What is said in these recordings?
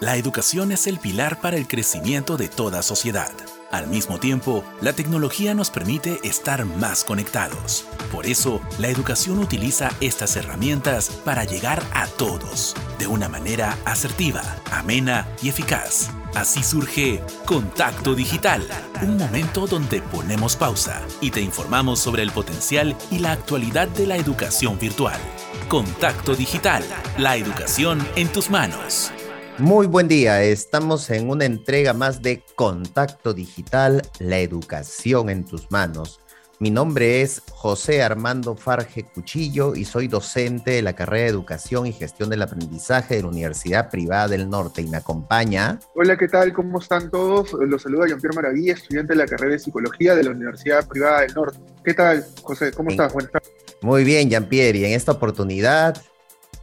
La educación es el pilar para el crecimiento de toda sociedad. Al mismo tiempo, la tecnología nos permite estar más conectados. Por eso, la educación utiliza estas herramientas para llegar a todos, de una manera asertiva, amena y eficaz. Así surge Contacto Digital, un momento donde ponemos pausa y te informamos sobre el potencial y la actualidad de la educación virtual. Contacto Digital, la educación en tus manos. Muy buen día, estamos en una entrega más de Contacto Digital, la educación en tus manos. Mi nombre es José Armando Farge Cuchillo y soy docente de la carrera de Educación y Gestión del Aprendizaje de la Universidad Privada del Norte y me acompaña. Hola, ¿qué tal? ¿Cómo están todos? Los saluda Jean-Pierre Maravilla, estudiante de la carrera de Psicología de la Universidad Privada del Norte. ¿Qué tal, José? ¿Cómo estás? Buenas tardes. Muy bien, Jean-Pierre, y en esta oportunidad,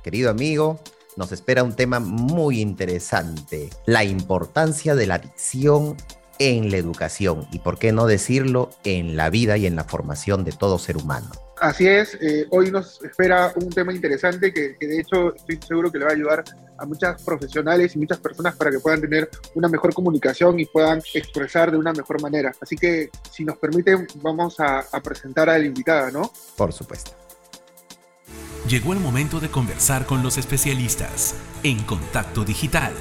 querido amigo, nos espera un tema muy interesante, la importancia de la adicción en la educación y, por qué no decirlo, en la vida y en la formación de todo ser humano. Así es, eh, hoy nos espera un tema interesante que, que, de hecho estoy seguro que le va a ayudar a muchas profesionales y muchas personas para que puedan tener una mejor comunicación y puedan expresar de una mejor manera. Así que, si nos permiten, vamos a, a presentar a la invitada, ¿no? Por supuesto. Llegó el momento de conversar con los especialistas en Contacto Digital,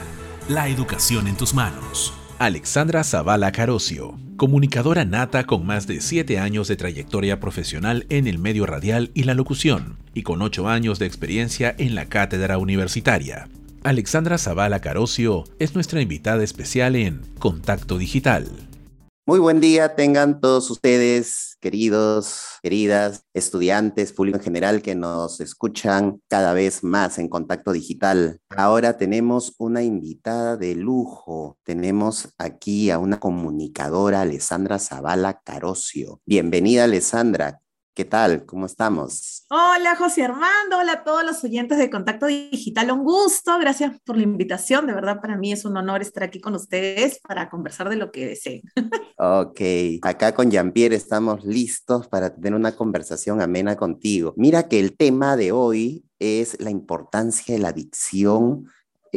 la educación en tus manos. Alexandra Zavala Carocio, comunicadora nata con más de 7 años de trayectoria profesional en el medio radial y la locución, y con 8 años de experiencia en la cátedra universitaria. Alexandra Zavala Carocio es nuestra invitada especial en Contacto Digital. Muy buen día tengan todos ustedes, queridos, queridas, estudiantes, público en general que nos escuchan cada vez más en Contacto Digital. Ahora tenemos una invitada de lujo. Tenemos aquí a una comunicadora, Alessandra Zavala Carocio. Bienvenida, Alessandra. ¿Qué tal? ¿Cómo estamos? Hola, José Armando. Hola a todos los oyentes de Contacto Digital. Un gusto. Gracias por la invitación. De verdad, para mí es un honor estar aquí con ustedes para conversar de lo que deseen. Ok. Acá con Jean-Pierre estamos listos para tener una conversación amena contigo. Mira que el tema de hoy es la importancia de la adicción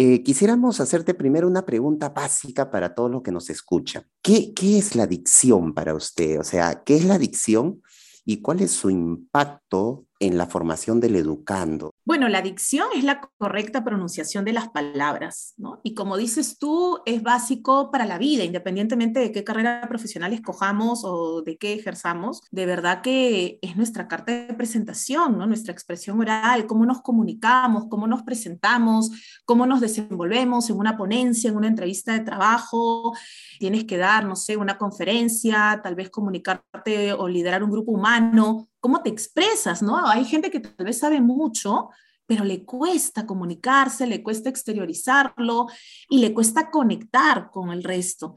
eh, quisiéramos hacerte primero una pregunta básica para todos los que nos escuchan. ¿Qué, ¿Qué es la adicción para usted? O sea, ¿qué es la adicción? Y cuál es su impacto en la formación del educando? Bueno, la dicción es la correcta pronunciación de las palabras, ¿no? Y como dices tú, es básico para la vida, independientemente de qué carrera profesional escojamos o de qué ejerzamos, de verdad que es nuestra carta de presentación, ¿no? Nuestra expresión oral, cómo nos comunicamos, cómo nos presentamos, cómo nos desenvolvemos en una ponencia, en una entrevista de trabajo, tienes que dar, no sé, una conferencia, tal vez comunicarte o liderar un grupo humano, cómo te expresas, ¿no? Hay gente que tal vez sabe mucho, pero le cuesta comunicarse, le cuesta exteriorizarlo y le cuesta conectar con el resto.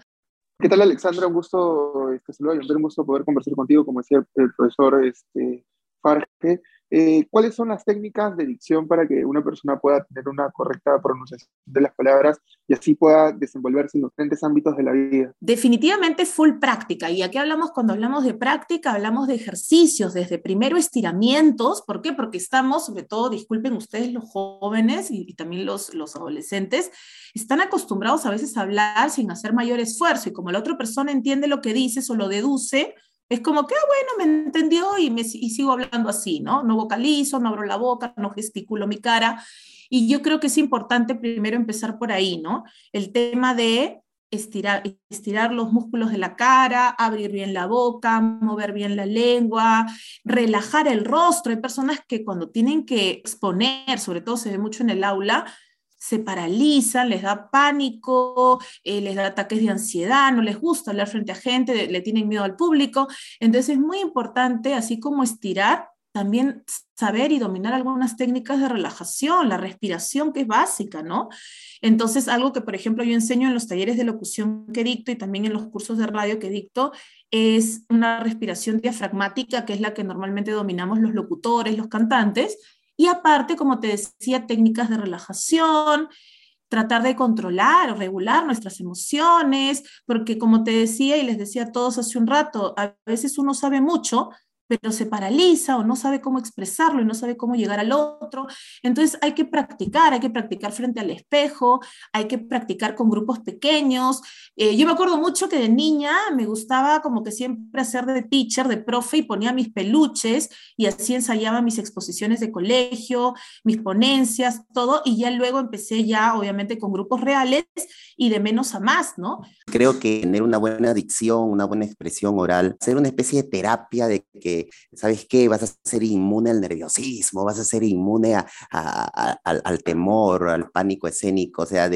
¿Qué tal, Alexandra? Un gusto, este, un gusto poder conversar contigo, como decía el profesor este, Farge. Eh, ¿Cuáles son las técnicas de dicción para que una persona pueda tener una correcta pronunciación de las palabras y así pueda desenvolverse en los diferentes ámbitos de la vida? Definitivamente full práctica. Y aquí hablamos, cuando hablamos de práctica, hablamos de ejercicios, desde primero estiramientos. ¿Por qué? Porque estamos, sobre todo, disculpen ustedes los jóvenes y, también los, los adolescentes, están acostumbrados a veces a hablar sin hacer mayor esfuerzo. Y como la otra persona entiende lo que dices o lo deduce, es como que, ah, bueno, me entendió y, me, y sigo hablando así, ¿no? No vocalizo, no abro la boca, no gesticulo mi cara. Y yo creo que es importante primero empezar por ahí, ¿no? El tema de estirar, estirar los músculos de la cara, abrir bien la boca, mover bien la lengua, relajar el rostro. Hay personas que cuando tienen que exponer, sobre todo se ve mucho en el aula, se paralizan, les da pánico, eh, les da ataques de ansiedad, no les gusta hablar frente a gente, le tienen miedo al público. Entonces es muy importante, así como estirar, también saber y dominar algunas técnicas de relajación, la respiración que es básica, ¿no? Entonces, algo que, por ejemplo, yo enseño en los talleres de locución que dicto y también en los cursos de radio que dicto, es una respiración diafragmática, que es la que normalmente dominamos los locutores, los cantantes, y aparte, como te decía, técnicas de relajación, tratar de controlar o regular nuestras emociones, porque como te decía y les decía a todos hace un rato, a veces uno sabe mucho, pero se paraliza o no sabe cómo expresarlo y no sabe cómo llegar al otro. Entonces hay que practicar, hay que practicar frente al espejo, hay que practicar con grupos pequeños. Eh, yo me acuerdo mucho que de niña me gustaba como que siempre hacer de teacher, de profe y ponía mis peluches y así ensayaba mis exposiciones de colegio, mis ponencias, todo, y ya luego empecé ya obviamente con grupos reales y de menos a más, ¿no? Creo que tener una buena dicción, una buena expresión oral, ser una especie de terapia de que, ¿sabes qué? Vas a ser inmune al nerviosismo, vas a ser inmune a, al, temor, al pánico escénico, o sea,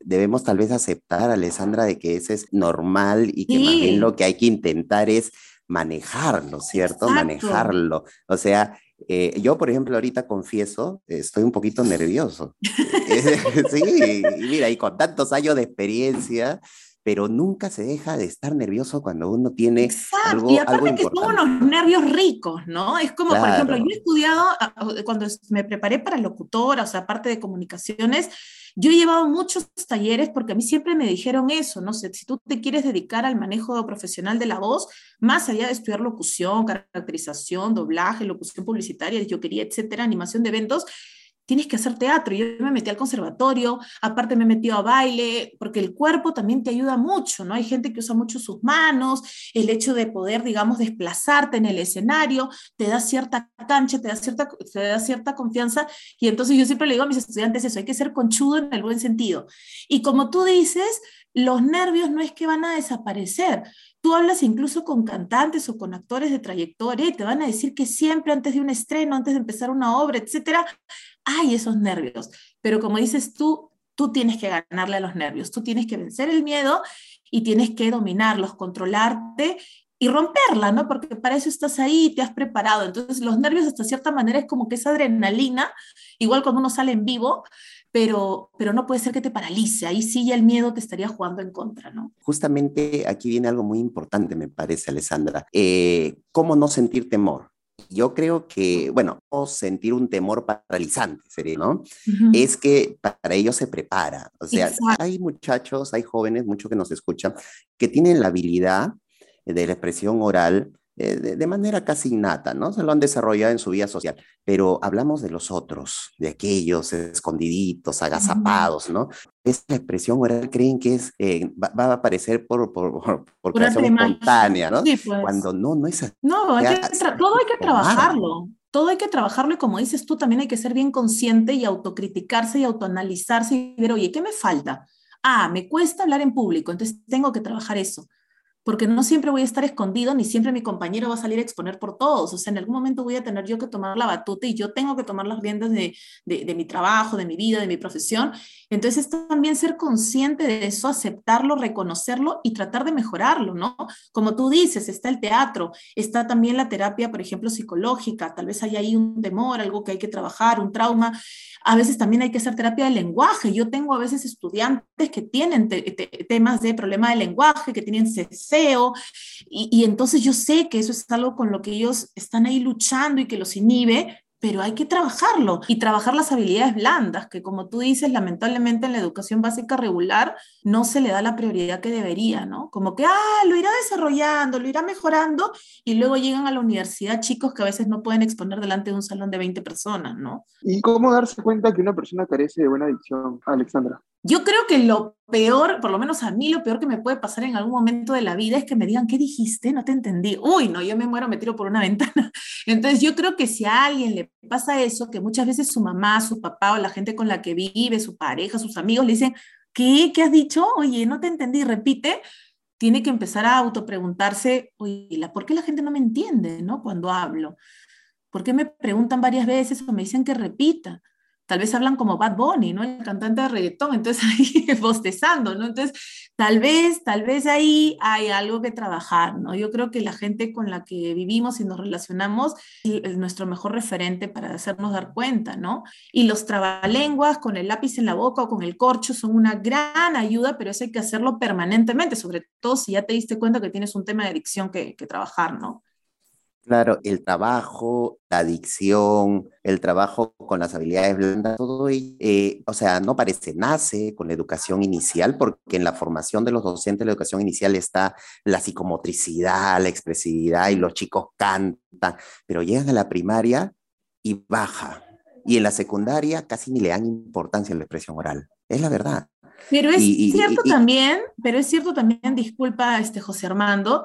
debemos tal vez aceptar, Alessandra, de que ese es normal y que más bien lo que hay que intentar es manejarlo, ¿cierto? Manejarlo. O sea, eh, yo, por ejemplo, ahorita confieso, estoy un poquito nervioso. sí, mira, y con tantos años de experiencia, pero nunca se deja de estar nervioso cuando uno tiene algo, y aparte que son unos nervios ricos, ¿no? Es como, por ejemplo, yo he estudiado, ah, ah, cuando me preparé para locutora, o sea, parte de comunicaciones, yo he llevado muchos talleres porque a mí siempre me dijeron eso, no sé, si tú te quieres dedicar al manejo profesional de la voz, más allá de estudiar locución, caracterización, doblaje, locución publicitaria, yo quería, etcétera, animación de eventos, tienes que hacer teatro. Yo me metí al conservatorio, aparte me metí a baile, porque el cuerpo también te ayuda mucho, ¿no? Hay gente que usa mucho sus manos, el hecho de poder, digamos, desplazarte en el escenario, te da cierta cancha, te da cierta, te da cierta confianza. Y entonces yo siempre le digo a mis estudiantes eso, hay que ser conchudo en el buen sentido. Y como tú dices, los nervios no es que van a desaparecer. Tú hablas incluso con cantantes o con actores de trayectoria y te van a decir que siempre antes de un estreno, antes de empezar una obra, etcétera, hay esos nervios, pero como dices tú, tú tienes que ganarle a los nervios, tú tienes que vencer el miedo y tienes que dominarlos, controlarte y romperla, ¿no? Porque para eso estás ahí, te has preparado. Entonces, los nervios, hasta cierta manera, es como que esa adrenalina, igual cuando uno sale en vivo, pero, pero no puede ser que te paralice. Ahí sí ya el miedo te estaría jugando en contra, ¿no? Justamente aquí viene algo muy importante, me parece, Alessandra. Eh, ¿Cómo no sentir temor? Yo creo que, bueno, sentir un temor paralizante, sería, ¿no? Es que para ello se prepara. O sea, hay muchachos, hay jóvenes, muchos que nos escuchan, que tienen la habilidad de la expresión oral eh, de, manera casi innata, ¿no? Se lo han desarrollado en su vida social, pero hablamos de los otros, de aquellos escondiditos, agazapados, ¿no? Esta expresión oral creen que es, eh, va, a aparecer por, por, por, creación espontánea, ¿no? Pues. Cuando no, no es así. No, hay que todo hay que trabajarlo. Todo hay que trabajarlo y como dices tú, también hay que ser bien consciente y autocriticarse y autoanalizarse y ver, oye, ¿qué me falta? Ah, me cuesta hablar en público, entonces tengo que trabajar eso porque no siempre voy a estar escondido, ni siempre mi compañero va a salir a exponer por todos. O sea, en algún momento voy a tener yo que tomar la batuta y yo tengo que tomar las riendas de, de, mi trabajo, de mi vida, de mi profesión. Entonces, también ser consciente de eso, aceptarlo, reconocerlo y tratar de mejorarlo, ¿no? Como tú dices, está el teatro, está también la terapia, por ejemplo, psicológica, tal vez hay ahí un temor, algo que hay que trabajar, un trauma. A veces también hay que hacer terapia de lenguaje. Yo tengo a veces estudiantes que tienen temas de problema de lenguaje, que tienen y, y entonces yo sé que eso es algo con lo que ellos están ahí luchando y que los inhibe, pero hay que trabajarlo y trabajar las habilidades blandas, que como tú dices, lamentablemente en la educación básica regular no se le da la prioridad que debería, ¿no? Como que, ah, lo irá desarrollando, lo irá mejorando, y luego llegan a la universidad chicos que a veces no pueden exponer delante de un salón de 20 personas, ¿no? ¿Y cómo darse cuenta que una persona carece de buena adicción, Alexandra? Yo creo que lo peor, por lo menos a mí, lo peor que me puede pasar en algún momento de la vida es que me digan, ¿qué dijiste? No te entendí. Uy, no, yo me muero, me tiro por una ventana. Entonces, yo creo que si a alguien le pasa eso, que muchas veces su mamá, su papá o la gente con la que vive, su pareja, sus amigos, le dicen, ¿qué? ¿Qué has dicho? Oye, no te entendí, repite. Tiene que empezar a autopreguntarse, oye, ¿por qué la gente no me entiende, no? Cuando hablo. ¿Por qué me preguntan varias veces o me dicen que repita? Tal vez hablan como Bad Bunny, ¿no? El cantante de reggaetón, entonces ahí bostezando, ¿no? Entonces, tal vez, tal vez ahí hay algo que trabajar, ¿no? Yo creo que la gente con la que vivimos y nos relacionamos es nuestro mejor referente para hacernos dar cuenta, ¿no? Y los trabalenguas con el lápiz en la boca o con el corcho son una gran ayuda, pero eso hay que hacerlo permanentemente, sobre todo si ya te diste cuenta que tienes un tema de adicción que, que trabajar, ¿no? Claro, el trabajo, la adicción, el trabajo con las habilidades blandas, todo ello, eh, o sea, no parece, nace con la educación inicial, porque en la formación de los docentes la educación inicial está la psicomotricidad, la expresividad, y los chicos cantan, pero llegan a la primaria y baja. Y en la secundaria casi ni le dan importancia a la expresión oral. Es la verdad. Pero es cierto también, pero es cierto también, disculpa, este José Armando,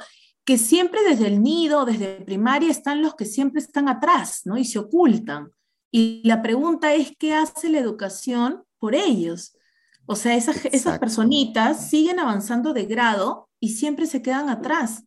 que siempre desde el nido, desde primaria, están los que siempre están atrás, ¿no? Y se ocultan. Y la pregunta es, ¿qué hace la educación por ellos? O sea, esas, esas personitas siguen avanzando de grado y siempre se quedan atrás.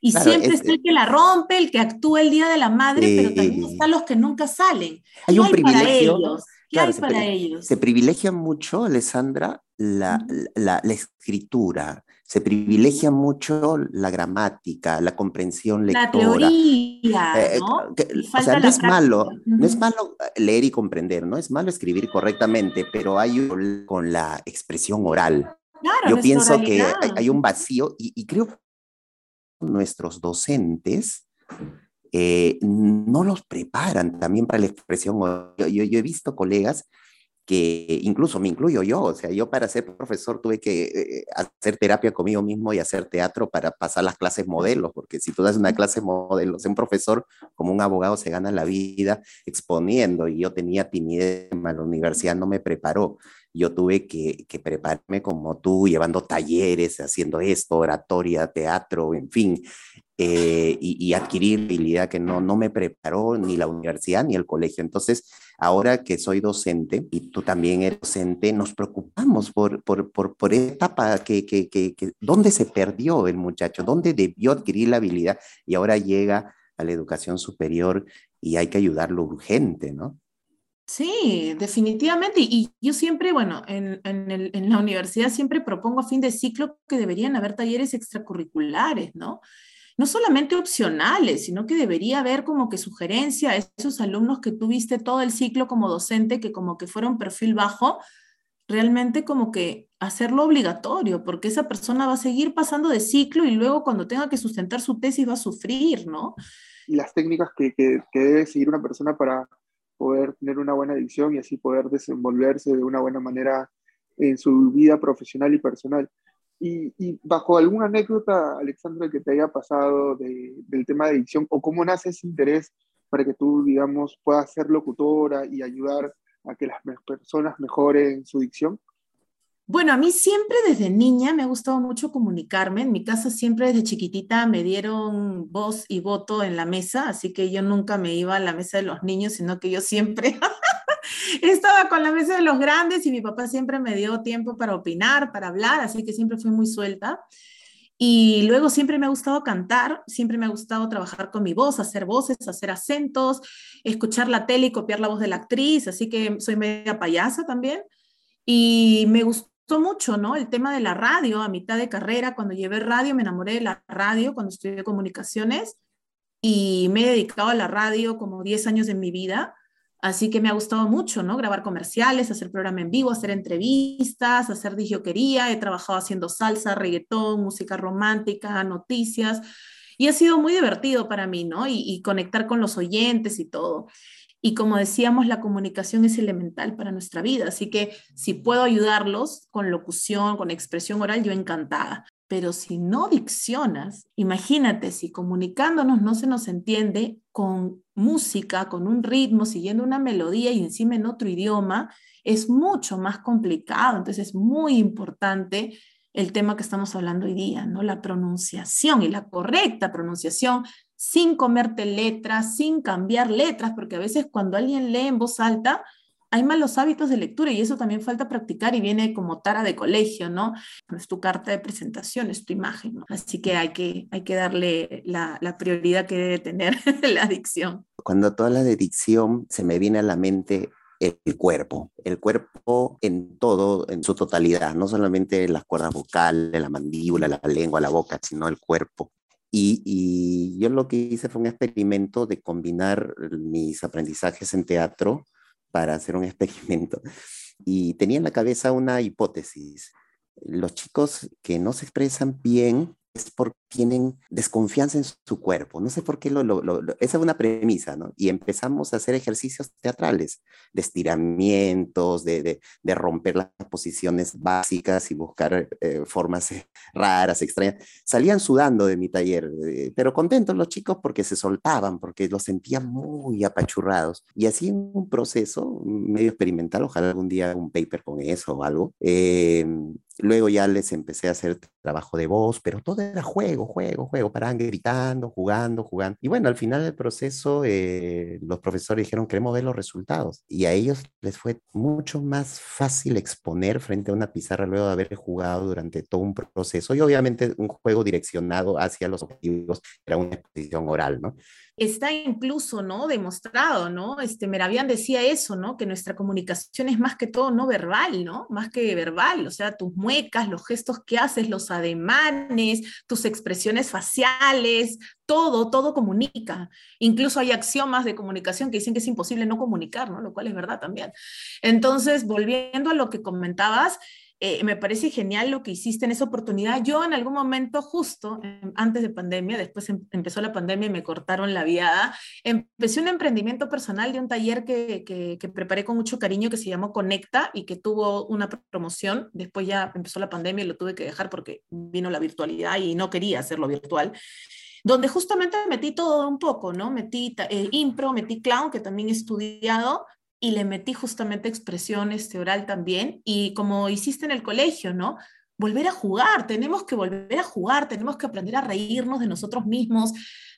Y siempre está el que la rompe, el que actúa el Día de la Madre, pero también están los que nunca salen. Hay un privilegio. Para ellos? ¿Qué hay para ellos? Se privilegia mucho, Alessandra, la, la, la, escritura, se privilegia mucho la gramática, la comprensión lectora. La teoría, eh, ¿no? o sea, no es malo, no es malo leer y comprender, no es malo escribir correctamente, pero hay un, con la expresión oral. Claro, Yo pienso que hay, un vacío y, y creo que nuestros docentes eh, no los preparan también para la expresión. Yo, yo, yo, he visto colegas que incluso me incluyo yo, o sea, yo para ser profesor tuve que eh, hacer terapia conmigo mismo y hacer teatro para pasar las clases modelos, porque si tú das una clase modelos, un profesor como un abogado se gana la vida exponiendo y yo tenía timidez, la universidad no me preparó, yo tuve que, que prepararme como tú, llevando talleres, haciendo esto, oratoria, teatro, en fin, eh, y, y, adquirir habilidad que no, no me preparó ni la universidad ni el colegio. Entonces, ahora que soy docente y tú también eres docente, nos preocupamos por, por, por, por etapa que, que, que, que, dónde se perdió el muchacho, dónde debió adquirir la habilidad y ahora llega a la educación superior y hay que ayudarlo urgente, ¿no? Sí, definitivamente. Y yo siempre, bueno, en, en, la universidad siempre propongo a fin de ciclo que deberían haber talleres extracurriculares, ¿no? No solamente opcionales, sino que debería haber como que sugerencia a esos alumnos que tuviste todo el ciclo como docente, que como que fueron perfil bajo, realmente como que hacerlo obligatorio, porque esa persona va a seguir pasando de ciclo y luego cuando tenga que sustentar su tesis va a sufrir, ¿no? Y las técnicas que, que, que debe seguir una persona para poder tener una buena adicción y así poder desenvolverse de una buena manera en su vida profesional y personal. Y, bajo alguna anécdota, Alexandra, que te haya pasado de, del tema de adicción, o cómo nace ese interés para que tú, digamos, puedas ser locutora y ayudar a que las personas mejoren su dicción? Bueno, a mí siempre desde niña me ha gustado mucho comunicarme. En mi casa siempre desde chiquitita me dieron voz y voto en la mesa, así que yo nunca me iba a la mesa de los niños, sino que yo siempre estaba con la mesa de los grandes y mi papá siempre me dio tiempo para opinar, para hablar, así que siempre fui muy suelta. Y luego siempre me ha gustado cantar, siempre me ha gustado trabajar con mi voz, hacer voces, hacer acentos, escuchar la tele y copiar la voz de la actriz, así que soy media payasa también. Y me gustó mucho, ¿no? El tema de la radio a mitad de carrera, cuando llevé radio, me enamoré de la radio, cuando estudié comunicaciones y me he dedicado a la radio como 10 años de mi vida. Así que me ha gustado mucho, ¿no? Grabar comerciales, hacer programa en vivo, hacer entrevistas, hacer disjoquería. He trabajado haciendo salsa, reggaetón, música romántica, noticias. Y ha sido muy divertido para mí, ¿no? Y, y conectar con los oyentes y todo. Y como decíamos, la comunicación es elemental para nuestra vida. Así que si puedo ayudarlos con locución, con expresión oral, yo encantada. Pero si no diccionas, imagínate si comunicándonos no se nos entiende con música, con un ritmo, siguiendo una melodía y encima en otro idioma, es mucho más complicado. Entonces es muy importante el tema que estamos hablando hoy día, ¿no? La pronunciación y la correcta pronunciación sin comerte letras, sin cambiar letras, porque a veces cuando alguien lee en voz alta, hay malos hábitos de lectura y eso también falta practicar y viene como tara de colegio, ¿no? Es tu carta de presentación, es tu imagen, ¿no? Así que hay que, hay que darle la, la prioridad que debe tener la dicción. Cuando toda la de dicción se me viene a la mente el cuerpo, el cuerpo en todo, en su totalidad, no solamente las cuerdas vocales, la mandíbula, la lengua, la boca, sino el cuerpo. Y, y, yo lo que hice fue un experimento de combinar mis aprendizajes en teatro para hacer un experimento. Y tenía en la cabeza una hipótesis. Los chicos que no se expresan bien es porque tienen desconfianza en su cuerpo. No sé por qué lo, lo, esa es una premisa, ¿no? Y empezamos a hacer ejercicios teatrales, de estiramientos, de, de, de romper las posiciones básicas y buscar eh, formas eh, raras, extrañas. Salían sudando de mi taller, eh, pero contentos los chicos porque se soltaban, porque los sentían muy apachurrados. Y así un proceso medio experimental, ojalá algún día un paper con eso o algo. luego ya les empecé a hacer trabajo de voz, pero todo era juego, juego, juego, paraban gritando, jugando, jugando. Y bueno, al final del proceso, eh, los profesores dijeron, queremos ver los resultados. Y a ellos les fue mucho más fácil exponer frente a una pizarra luego de haber jugado durante todo un proceso. Y obviamente un juego direccionado hacia los objetivos era una exposición oral, ¿no? Está incluso, ¿no? Demostrado, ¿no? Este, Meravian decía eso, ¿no? Que nuestra comunicación es más que todo no verbal, ¿no? Más que verbal, o sea, tus muecas, los gestos que haces, los ademanes, tus expresiones faciales, todo, todo comunica. Incluso hay axiomas de comunicación que dicen que es imposible no comunicar, ¿no? Lo cual es verdad también. Entonces, volviendo a lo que comentabas, eh, me parece genial lo que hiciste en esa oportunidad. Yo en algún momento, justo em, antes de pandemia, después em, empezó la pandemia y me cortaron la viada, empecé un emprendimiento personal de un taller que, que, preparé con mucho cariño que se llamó Conecta y que tuvo una promoción. Después ya empezó la pandemia y lo tuve que dejar porque vino la virtualidad y no quería hacerlo virtual donde justamente metí todo un poco, ¿no? Metí eh, impro, metí clown, que también he estudiado, y le metí justamente expresión este, oral también, y como hiciste en el colegio, ¿no? Volver a jugar, tenemos que volver a jugar, tenemos que aprender a reírnos de nosotros mismos,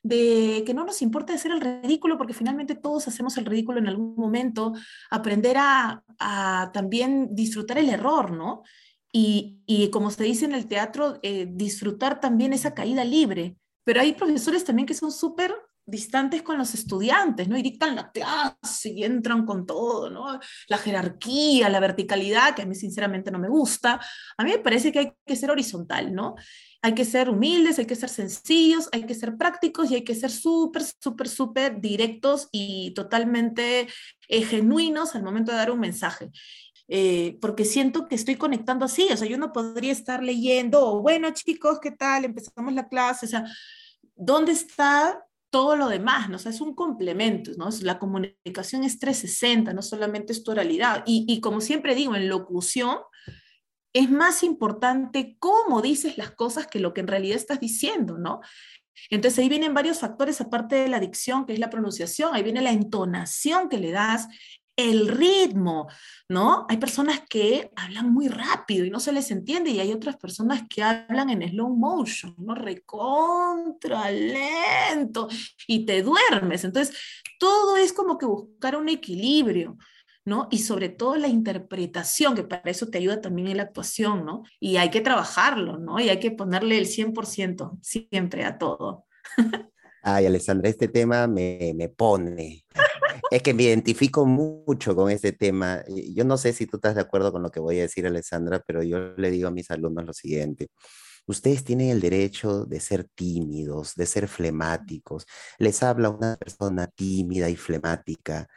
de que no nos importa hacer el ridículo, porque finalmente todos hacemos el ridículo en algún momento, aprender a, también disfrutar el error, ¿no? Y, y, como se dice en el teatro, eh, disfrutar también esa caída libre. Pero hay profesores también que son súper distantes con los estudiantes, ¿no? Y dictan la clase y entran con todo, ¿no? La jerarquía, la verticalidad, que a mí sinceramente no me gusta. A mí me parece que hay que ser horizontal, ¿no? Hay que ser humildes, hay que ser sencillos, hay que ser prácticos y hay que ser súper, súper, súper directos y totalmente eh, genuinos al momento de dar un mensaje. Eh, porque siento que estoy conectando así, o sea, yo no podría estar leyendo, bueno chicos, ¿qué tal? Empezamos la clase, o sea, ¿dónde está todo lo demás, ¿no? Es un complemento, ¿no? La comunicación es 360, no solamente es tu oralidad. Y, y como siempre digo, en locución es más importante cómo dices las cosas que lo que en realidad estás diciendo, ¿no? Entonces ahí vienen varios factores aparte de la dicción, que es la pronunciación, ahí viene la entonación que le das, el ritmo, ¿no? Hay personas que hablan muy rápido y no se les entiende y hay otras personas que hablan en slow motion, ¿no? Recontra lento y te duermes. Entonces, todo es como que buscar un equilibrio. ¿no? Y sobre todo la interpretación, que para eso te ayuda también en la actuación, ¿no? Y hay que trabajarlo, ¿no? Y hay que ponerle el 100% siempre a todo. Ay, Alessandra, este tema me, me pone. Es que me identifico mucho con este tema. Yo no sé si tú estás de acuerdo con lo que voy a decir, Alessandra, pero yo le digo a mis alumnos lo siguiente. Ustedes tienen el derecho de ser tímidos, de ser flemáticos. Les habla una persona tímida y flemática,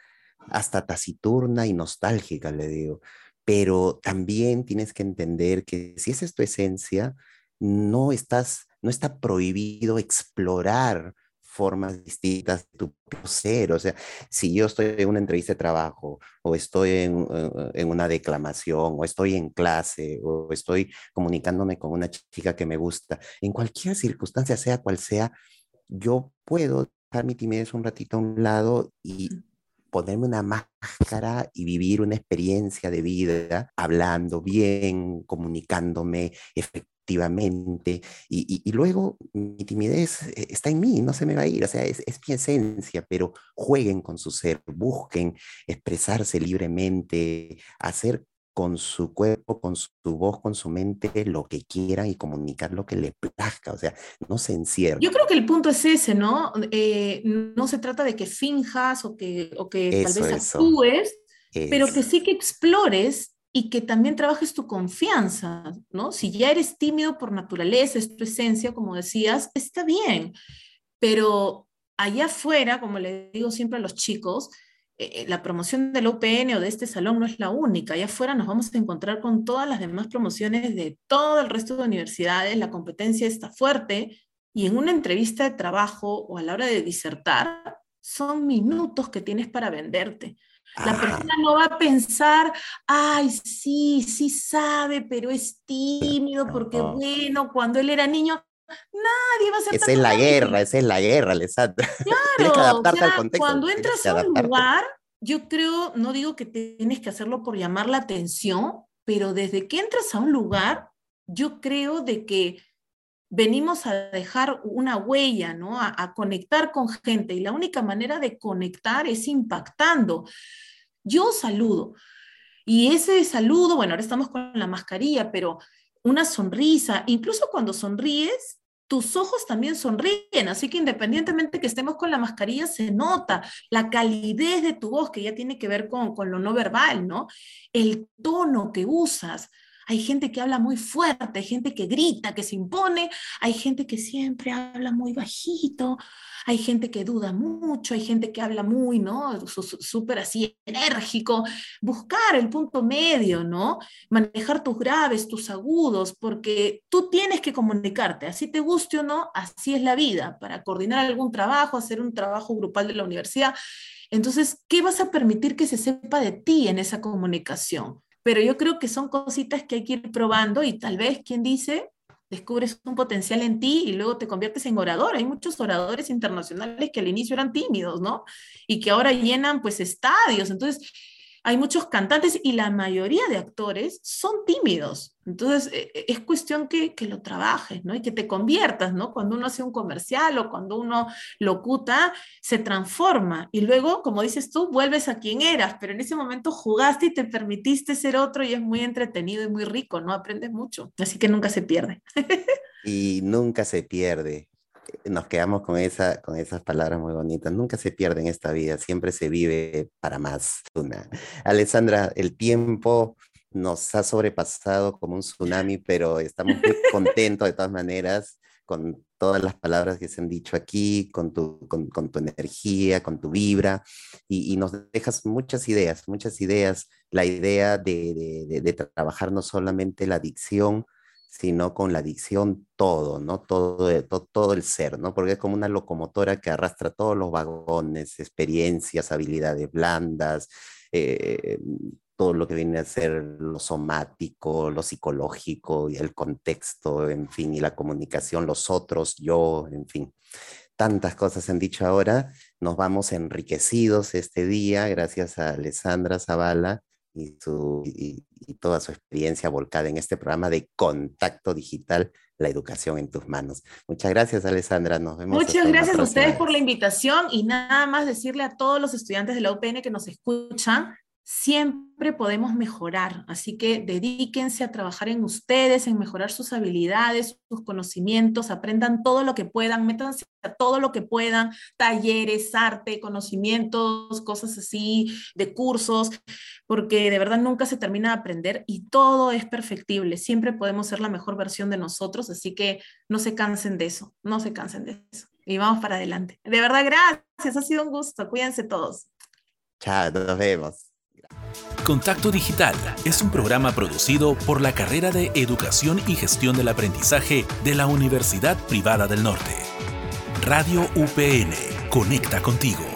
hasta taciturna y nostálgica, le digo. Pero también tienes que entender que si esa es tu esencia, no estás, no está prohibido explorar formas distintas de tu ser. O sea, si yo estoy en una entrevista de trabajo o estoy en, eh, en, una declamación o estoy en clase o estoy comunicándome con una chica que me gusta, en cualquier circunstancia, sea cual sea, yo puedo dejar mi timidez un ratito a un lado y ponerme una máscara y vivir una experiencia de vida hablando bien, comunicándome efectivamente, y, y, luego mi timidez eh, está en mí, no se me va a ir, o sea, es, es mi esencia, pero jueguen con su ser, busquen expresarse libremente, hacer con su cuerpo, con su voz, con su mente, lo que quieran y comunicar lo que le plazca, o sea, no se encierren. Yo creo que el punto es ese, ¿no? Eh, no se trata de que finjas o que, o que tal vez actúes, pero que sí que explores y que también trabajes tu confianza, ¿no? Si ya eres tímido por naturaleza, es tu esencia, como decías, está bien, pero allá afuera, como le digo siempre a los chicos, eh, la promoción del UPN o de este salón no es la única. Allá afuera nos vamos a encontrar con todas las demás promociones de todo el resto de universidades. La competencia está fuerte y en una entrevista de trabajo o a la hora de disertar, son minutos que tienes para venderte. La ah. persona no va a pensar, ay, sí, sí sabe, pero es tímido, porque bueno, cuando él era niño, nadie va a ser Esa es la guerra, esa es la guerra, Alessandra. Claro, que adaptarte al contexto. Cuando entras a un lugar, yo creo, no digo que tienes que hacerlo por llamar la atención, pero desde que entras a un lugar, yo creo de que venimos a dejar una huella, ¿no? A, conectar con gente y la única manera de conectar es impactando. Yo saludo y ese saludo, bueno, ahora estamos con la mascarilla, pero una sonrisa, incluso cuando sonríes, tus ojos también sonríen, así que independientemente que estemos con la mascarilla, se nota la calidez de tu voz, que ya tiene que ver con, con lo no verbal, ¿no? El tono que usas, hay gente que habla muy fuerte, hay gente que grita, que se impone, hay gente que siempre habla muy bajito, hay gente que duda mucho, hay gente que habla muy, ¿no? Súper así enérgico. Buscar el punto medio, ¿no? Manejar tus graves, tus agudos, porque tú tienes que comunicarte, así te guste o no, así es la vida, para coordinar algún trabajo, hacer un trabajo grupal de la universidad. Entonces, ¿qué vas a permitir que se sepa de ti en esa comunicación? Pero yo creo que son cositas que hay que ir probando y tal vez, quien dice, descubres un potencial en ti y luego te conviertes en orador. Hay muchos oradores internacionales que al inicio eran tímidos, ¿no? Y que ahora llenan pues estadios. Entonces, hay muchos cantantes y la mayoría de actores son tímidos. Entonces, e, e, es cuestión que, que, lo trabajes, ¿no? Y que te conviertas, ¿no? Cuando uno hace un comercial o cuando uno locuta, se transforma. Y luego, como dices tú, vuelves a quien eras, pero en ese momento jugaste y te permitiste ser otro y es muy entretenido y muy rico, ¿no? Aprendes mucho. Así que nunca se pierde. y nunca se pierde nos quedamos con, esa, con esas palabras muy bonitas. Nunca se pierde en esta vida, siempre se vive para más. Una. Alessandra, el tiempo nos ha sobrepasado como un tsunami, pero estamos muy contentos de todas maneras con todas las palabras que se han dicho aquí, con tu, con, con tu energía, con tu vibra, y, y, nos dejas muchas ideas, muchas ideas. La idea de, de, de trabajar no solamente la adicción, sino con la adicción todo, ¿no? Todo, todo, todo, el ser, ¿no? Porque es como una locomotora que arrastra todos los vagones, experiencias, habilidades blandas, eh, todo lo que viene a ser lo somático, lo psicológico y el contexto, en fin, y la comunicación, los otros, yo, en fin. Tantas cosas han dicho ahora. Nos vamos enriquecidos este día gracias a Alessandra Zavala y, su, y, toda su experiencia volcada en este programa de contacto digital, la educación en tus manos. Muchas gracias, Alessandra. Nos vemos. Muchas gracias a ustedes por la invitación y nada más decirle a todos los estudiantes de la UPN que nos escuchan siempre podemos mejorar, así que dedíquense a trabajar en ustedes, en mejorar sus habilidades, sus conocimientos, aprendan todo lo que puedan, métanse a todo lo que puedan, talleres, arte, conocimientos, cosas así, de cursos, porque de verdad nunca se termina de aprender y todo es perfectible, siempre podemos ser la mejor versión de nosotros, así que no se cansen de eso, no se cansen de eso. Y vamos para adelante. De verdad, gracias, ha sido un gusto, cuídense todos. Chao, nos vemos. Contacto Digital es un programa producido por la carrera de Educación y Gestión del Aprendizaje de la Universidad Privada del Norte. Radio UPN, conecta contigo.